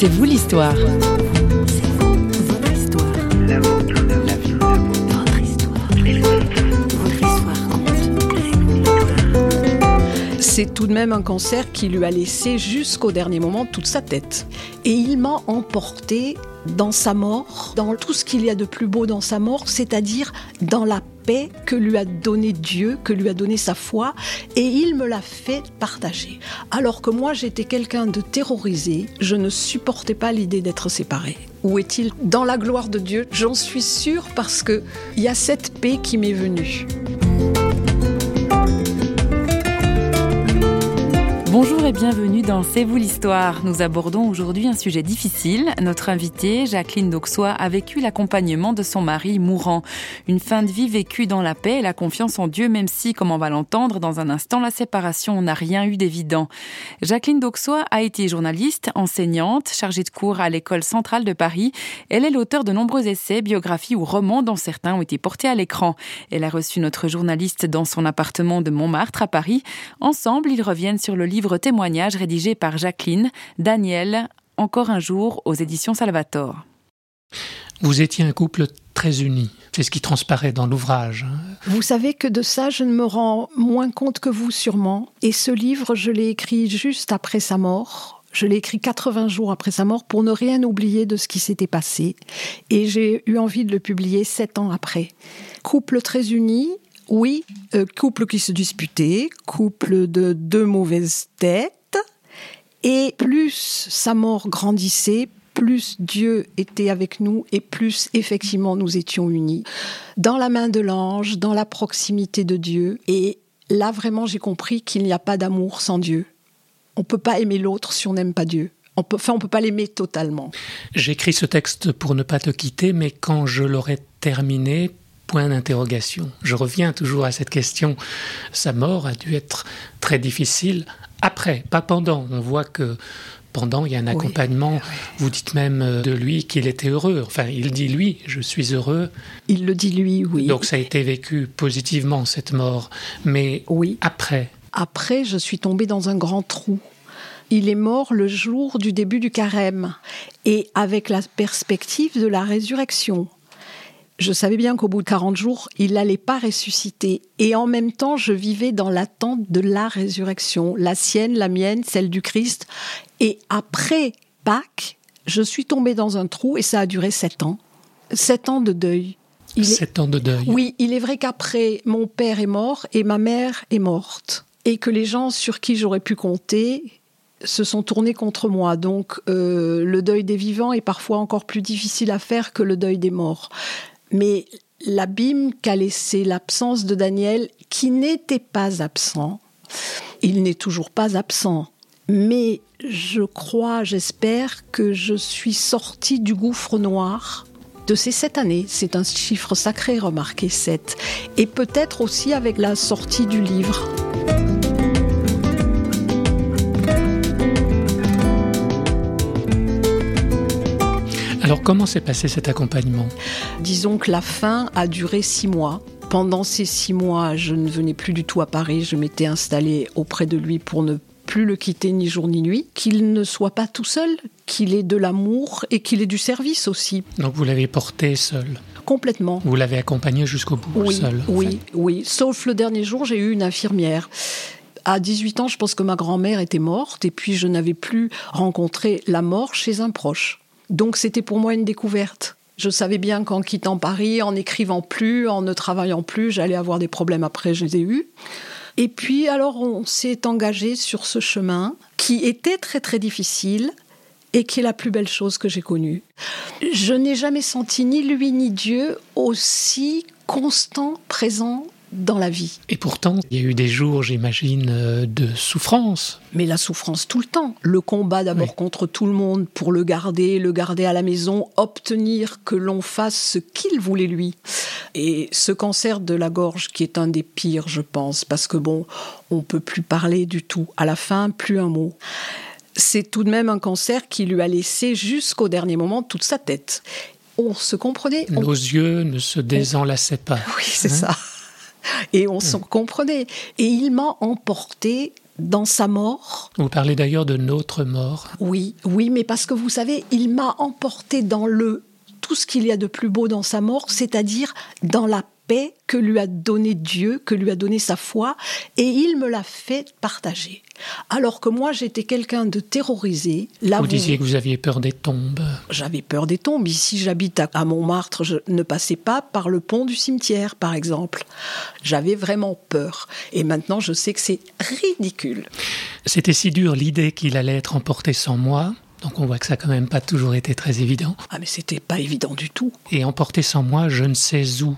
C'est vous l'histoire. C'est tout de même un cancer qui lui a laissé jusqu'au dernier moment toute sa tête. Et il m'a emporté dans sa mort, dans tout ce qu'il y a de plus beau dans sa mort, c'est-à-dire dans la que lui a donné Dieu, que lui a donné sa foi, et il me l'a fait partager. Alors que moi j'étais quelqu'un de terrorisé, je ne supportais pas l'idée d'être séparé. Où est-il Dans la gloire de Dieu, j'en suis sûre parce que il y a cette paix qui m'est venue. Bonjour et bienvenue dans C'est vous l'histoire. Nous abordons aujourd'hui un sujet difficile. Notre invitée, Jacqueline Dauxois, a vécu l'accompagnement de son mari mourant. Une fin de vie vécue dans la paix et la confiance en Dieu, même si, comme on va l'entendre dans un instant, la séparation n'a rien eu d'évident. Jacqueline Dauxois a été journaliste, enseignante, chargée de cours à l'école centrale de Paris. Elle est l'auteur de nombreux essais, biographies ou romans dont certains ont été portés à l'écran. Elle a reçu notre journaliste dans son appartement de Montmartre à Paris. Ensemble, ils reviennent sur le livre témoignage rédigé par Jacqueline, Daniel, Encore un jour aux éditions Salvator. Vous étiez un couple très uni. C'est ce qui transparaît dans l'ouvrage. Vous savez que de ça, je ne me rends moins compte que vous sûrement. Et ce livre, je l'ai écrit juste après sa mort. Je l'ai écrit 80 jours après sa mort pour ne rien oublier de ce qui s'était passé. Et j'ai eu envie de le publier sept ans après. Couple très uni, oui, euh, couple qui se disputait, couple de deux mauvaises têtes, et plus sa mort grandissait, plus Dieu était avec nous et plus effectivement nous étions unis. Dans la main de l'ange, dans la proximité de Dieu. Et là vraiment j'ai compris qu'il n'y a pas d'amour sans Dieu. On ne peut pas aimer l'autre si on n'aime pas Dieu. On peut, enfin, on peut pas l'aimer totalement. J'écris ce texte pour ne pas te quitter, mais quand je l'aurai terminé, point d'interrogation. Je reviens toujours à cette question. Sa mort a dû être très difficile après, pas pendant. On voit que pendant, il y a un accompagnement. Vous dites même euh, de lui qu'il était heureux. Enfin, il dit lui, je suis heureux. Il le dit lui, oui. Donc ça a été vécu positivement, cette mort. Mais oui. après? Après, je suis tombée dans un grand trou. Il est mort le jour du début du carême et avec la perspective de la résurrection je savais bien qu'au bout de 40 jours, il n'allait pas ressusciter. Et en même temps, je vivais dans l'attente de la résurrection, la sienne, la mienne, celle du Christ. Et après Pâques, je suis tombée dans un trou et ça a duré sept ans. Sept ans de deuil. sept ans de deuil. Oui, il est vrai qu'après, mon père est mort et ma mère est morte. Et que les gens sur qui j'aurais pu compter se sont tournés contre moi. Donc euh, le deuil des vivants est parfois encore plus difficile à faire que le deuil des morts. Mais l'abîme qu'a laissé l'absence de Daniel, qui n'était pas absent, il n'est toujours pas absent, mais je crois, j'espère que je suis sortie du gouffre noir de ces sept années. C'est un chiffre sacré, remarquez, sept. Et peut-être aussi avec la sortie du livre. Alors comment s'est passé cet accompagnement? Disons que la fin a duré six mois. Pendant ces six mois, je ne venais plus du tout à Paris, je m'étais installée auprès de lui pour ne plus le quitter ni jour ni nuit, qu'il ne soit pas tout seul, qu'il ait de l'amour et qu'il ait du service aussi. Donc vous l'avez porté seul? Complètement. Vous l'avez accompagné jusqu'au bout oui, seul Oui, oui. Sauf le dernier jour, j'ai eu une infirmière. À 18 ans, je pense que ma grand-mère était morte et puis je n'avais plus rencontré la mort chez un proche. Donc c'était pour moi une découverte. Je savais bien qu'en quittant Paris, en n'écrivant plus, en ne travaillant plus, j'allais avoir des problèmes après, je les ai eus. Et puis alors on s'est engagé sur ce chemin qui était très très difficile et qui est la plus belle chose que j'ai connue. Je n'ai jamais senti ni lui ni Dieu aussi constant, présent dans la vie. Et pourtant, il y a eu des jours, j'imagine, euh, de souffrance. Mais la souffrance tout le temps. Le combat d'abord contre tout le monde pour le garder, le garder à la maison, obtenir que l'on fasse ce qu'il voulait lui. Et ce cancer de la gorge qui est un des pires, je pense, parce que bon, on peut plus parler du tout. À la fin, plus un mot. C'est tout de même un cancer qui lui a laissé jusqu'au dernier moment toute sa tête. On se comprenait. Nos yeux ne se désenlaçaient pas. Oui, c'est hein ça. Et on s'en comprenait. Et il m'a emporté dans sa mort. Vous parlez d'ailleurs de notre mort. Oui, oui, mais parce que vous savez, il m'a emporté dans le tout ce qu'il y a de plus beau dans sa mort, c'est-à-dire dans la paix que lui a donné Dieu, que lui a donné sa foi, et il me l'a fait partager. Alors que moi, j'étais quelqu'un de terrorisé. vous, disiez que vous aviez peur des tombes. J'avais peur des tombes. Ici, j'habite à Montmartre. Je ne passais pas par le pont du cimetière, par exemple. J'avais vraiment peur. Et maintenant, je sais que c'est ridicule. C'était si dur l'idée qu'il allait être emporté sans moi. Donc on voit que ça n'a quand même pas toujours été très évident. Ah mais c'était pas évident du tout. Et emporté sans moi, je ne sais où.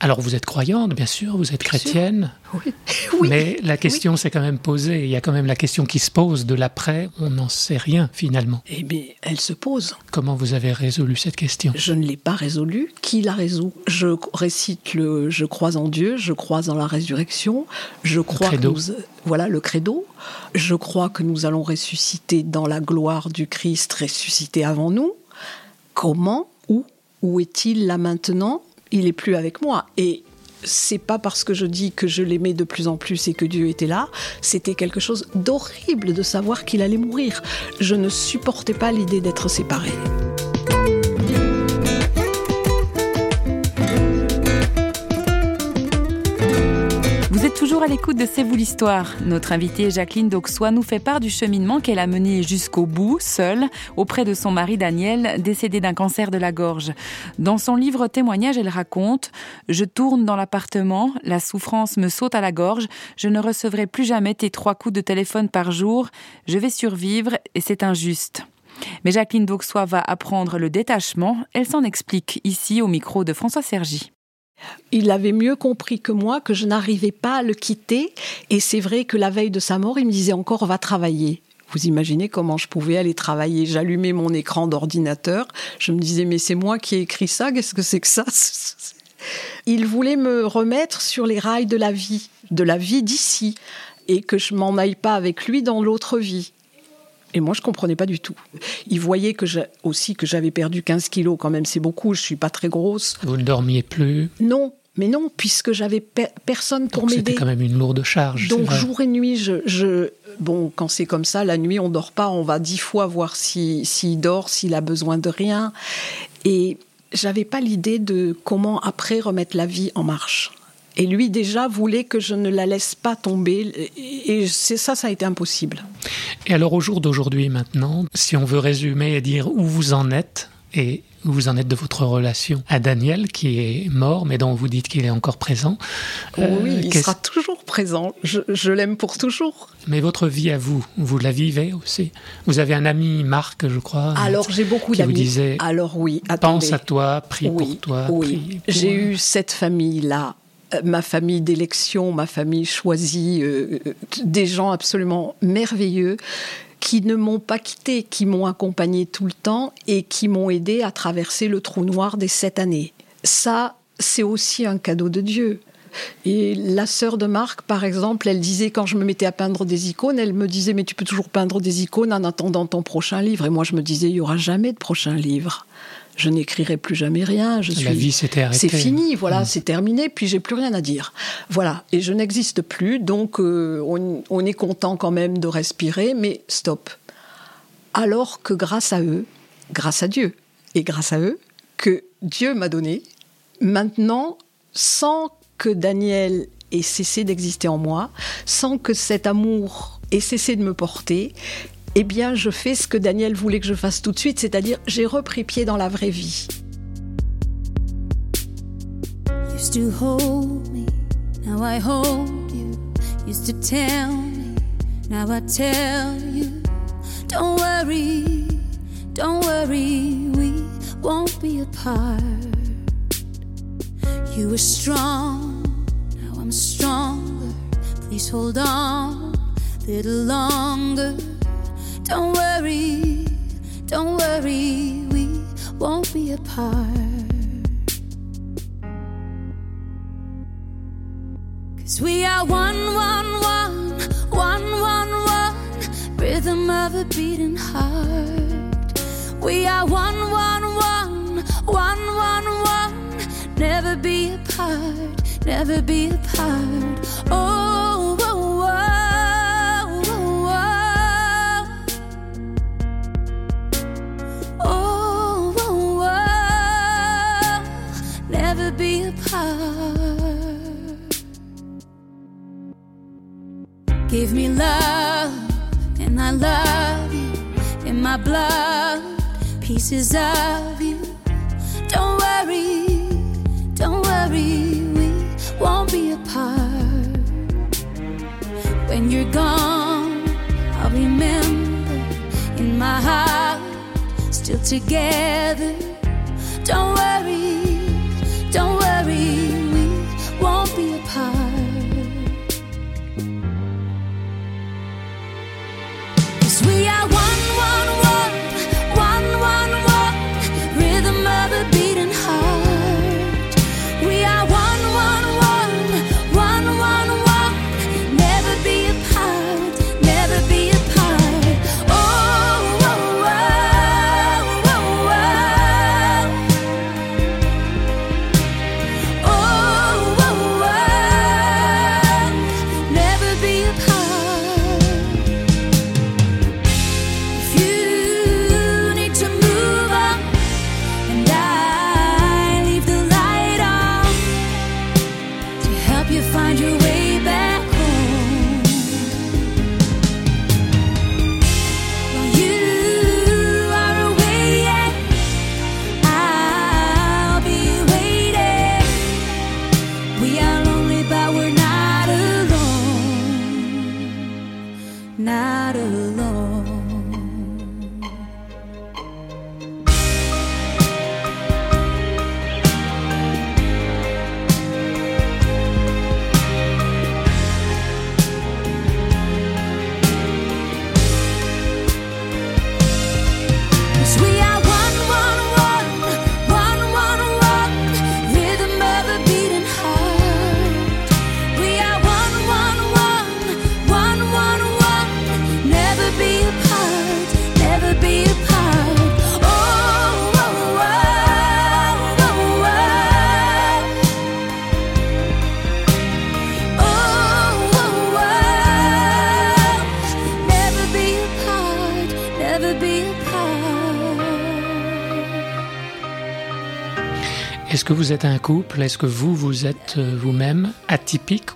Alors vous êtes croyante, bien sûr, vous êtes chrétienne. Oui. Mais la question s'est quand même posée. Il y a quand même la question qui se pose de l'après. On n'en sait rien finalement. Eh bien, elle se pose. Comment vous avez résolu cette question? Je ne l'ai pas résolue. Qui la résout Je récite le Je crois en Dieu, je crois en la résurrection, je crois que voilà le credo. Je crois que nous allons ressusciter dans la gloire du Christ ressuscité avant nous. Comment? Où? Où est-il là maintenant? Il est plus avec moi. Et c'est pas parce que je dis que je l'aimais de plus en plus et que Dieu était là, c'était quelque chose d'horrible de savoir qu'il allait mourir. Je ne supportais pas l'idée d'être séparée. À l'écoute de C'est vous l'histoire. Notre invitée Jacqueline Dauxois nous fait part du cheminement qu'elle a mené jusqu'au bout, seule, auprès de son mari Daniel, décédé d'un cancer de la gorge. Dans son livre témoignage, elle raconte Je tourne dans l'appartement, la souffrance me saute à la gorge, je ne recevrai plus jamais tes trois coups de téléphone par jour, je vais survivre et c'est injuste. Mais Jacqueline Dauxois va apprendre le détachement. Elle s'en explique ici au micro de François Sergi. Il avait mieux compris que moi que je n'arrivais pas à le quitter. Et c'est vrai que la veille de sa mort, il me disait encore va travailler. Vous imaginez comment je pouvais aller travailler J'allumais mon écran d'ordinateur. Je me disais mais c'est moi qui ai écrit ça. Qu'est-ce que c'est que ça? Il voulait me remettre sur les rails de la vie, de la vie d'ici, et que je m'en aille pas avec lui dans l'autre vie. Et moi, je comprenais pas du tout. Il voyait que aussi que j'avais perdu 15 kilos, quand même, c'est beaucoup, je suis pas très grosse. Vous ne dormiez plus? Non, mais non, puisque j'avais personne pour m'aider. C'était quand même une lourde charge. Donc jour et nuit, je, bon, quand c'est comme ça, la nuit on dort pas, on va dix fois voir s'il dort, s'il a besoin de rien. Et j'avais pas l'idée de comment après remettre la vie en marche. Et lui déjà voulait que je ne la laisse pas tomber. Et c'est ça, ça a été impossible. Et alors au jour d'aujourd'hui maintenant, si on veut résumer et dire où vous en êtes et où vous en êtes de votre relation à Daniel, qui est mort, mais dont vous dites qu'il est encore présent. oui, euh, il sera toujours présent. Je, l'aime pour toujours. Mais votre vie à vous, vous la vivez aussi Vous avez un ami, Marc, je crois. Alors j'ai beaucoup d'amis. Qui vous disait Alors oui, pense à toi, prie pour toi. Oui, j'ai eu cette famille-là euh, ma famille d'élection, ma famille choisie, euh, euh, des gens absolument merveilleux qui ne m'ont pas quitté, qui m'ont accompagné tout le temps et qui m'ont aidé à traverser le trou noir des sept années. Ça, c'est aussi un cadeau de Dieu. Et la sœur de Marc, par exemple, elle disait quand je me mettais à peindre des icônes, elle me disait mais tu peux toujours peindre des icônes en attendant ton prochain livre. Et moi je me disais il y aura jamais de prochain livre je n'écrirai plus jamais rien. Je La vie s'était arrêtée. C'est fini, voilà, mm. c'est terminé, puis j'ai plus rien à dire. Voilà, et je n'existe plus, donc euh, on, est content quand même de respirer, mais stop. Alors que grâce à eux, grâce à Dieu, et grâce à eux, que Dieu m'a donné, maintenant, sans que Daniel ait cessé d'exister en moi, sans que cet amour ait cessé de me porter, eh bien, je fais ce que Daniel voulait que je fasse tout de suite, c'est-à-dire j'ai repris pied dans la vraie vie. Used to hold me, now I hold you. Used to tell me, now I tell you. Don't worry, don't worry, we won't be apart. You were strong, now I'm stronger. Please hold on a little longer. Don't worry, don't worry, we won't be apart. Cause we are one, one, one, one, one, one, rhythm of a beating heart. We are one, one, one, one, one, one, never be apart, never be apart. Oh. Give me love, and I love you in my blood, pieces of you. Don't worry, don't worry, we won't be apart. When you're gone, I'll remember in my heart, still together. Don't worry, alone. Est-ce que vous êtes un couple? Est-ce que vous, vous êtes euh, vous-même atypique?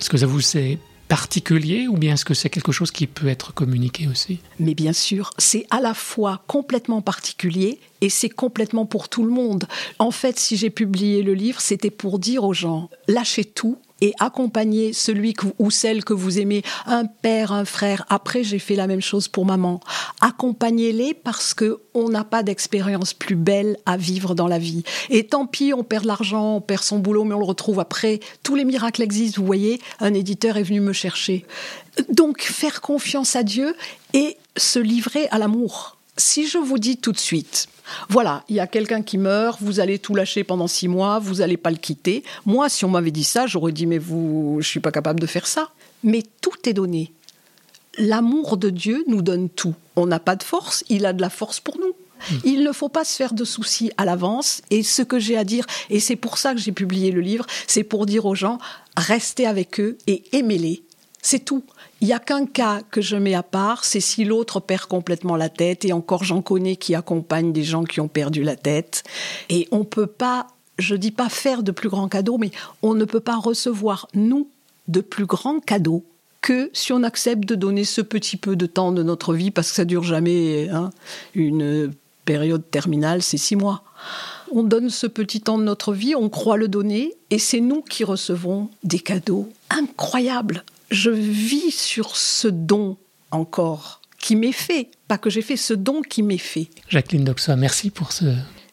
Est-ce que ça vous c'est particulier ou bien est-ce que c'est quelque chose qui peut être communiqué aussi? Mais bien sûr, c'est à la fois complètement particulier et c'est complètement pour tout le monde. En fait, si j'ai publié le livre, c'était pour dire aux gens, lâchez tout et accompagnez celui ou celle que vous aimez, un père, un frère. Après, j'ai fait la même chose pour maman. Accompagnez-les parce que on n'a pas d'expérience plus belle à vivre dans la vie. Et tant pis, on perd de l'argent, on perd son boulot, mais on le retrouve après. Tous les miracles existent. Vous voyez, un éditeur est venu me chercher. Donc, faire confiance à Dieu et se livrer à l'amour. Si je vous dis tout de suite, voilà, il y a quelqu'un qui meurt, vous allez tout lâcher pendant six mois, vous n'allez pas le quitter. Moi, si on m'avait dit ça, j'aurais dit, mais vous, je suis pas capable de faire ça. Mais tout est donné. L'amour de Dieu nous donne tout. On n'a pas de force, il a de la force pour nous. Il ne faut pas se faire de soucis à l'avance. Et ce que j'ai à dire, et c'est pour ça que j'ai publié le livre, c'est pour dire aux gens, restez avec eux et aimez-les. C'est tout. Il n'y a qu'un cas que je mets à part, c'est si l'autre perd complètement la tête. Et encore, j'en connais qui accompagnent des gens qui ont perdu la tête. Et on ne peut pas, je dis pas faire de plus grands cadeaux, mais on ne peut pas recevoir, nous, de plus grands cadeaux que si on accepte de donner ce petit peu de temps de notre vie, parce que ça dure jamais hein, une période terminale, c'est six mois. On donne ce petit temps de notre vie, on croit le donner, et c'est nous qui recevons des cadeaux incroyables. Je vis sur ce don encore qui m'est fait, pas que j'ai fait, ce don qui m'est fait. Jacqueline Doxois, merci pour ce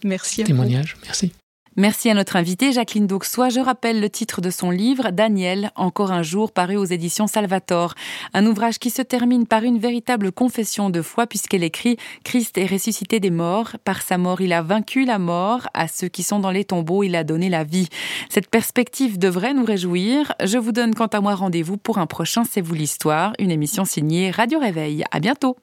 Merci à vous. témoignage. Merci. Merci à notre invitée Jacqueline Dauxois. Je rappelle le titre de son livre, Daniel, encore un jour, paru aux éditions Salvator. Un ouvrage qui se termine par une véritable confession de foi puisqu'elle écrit Christ est ressuscité des morts. Par sa mort, il a vaincu la mort. À ceux qui sont dans les tombeaux, il a donné la vie. Cette perspective devrait nous réjouir. Je vous donne quant à moi rendez-vous pour un prochain C'est vous l'histoire, une émission signée Radio Réveil. À bientôt.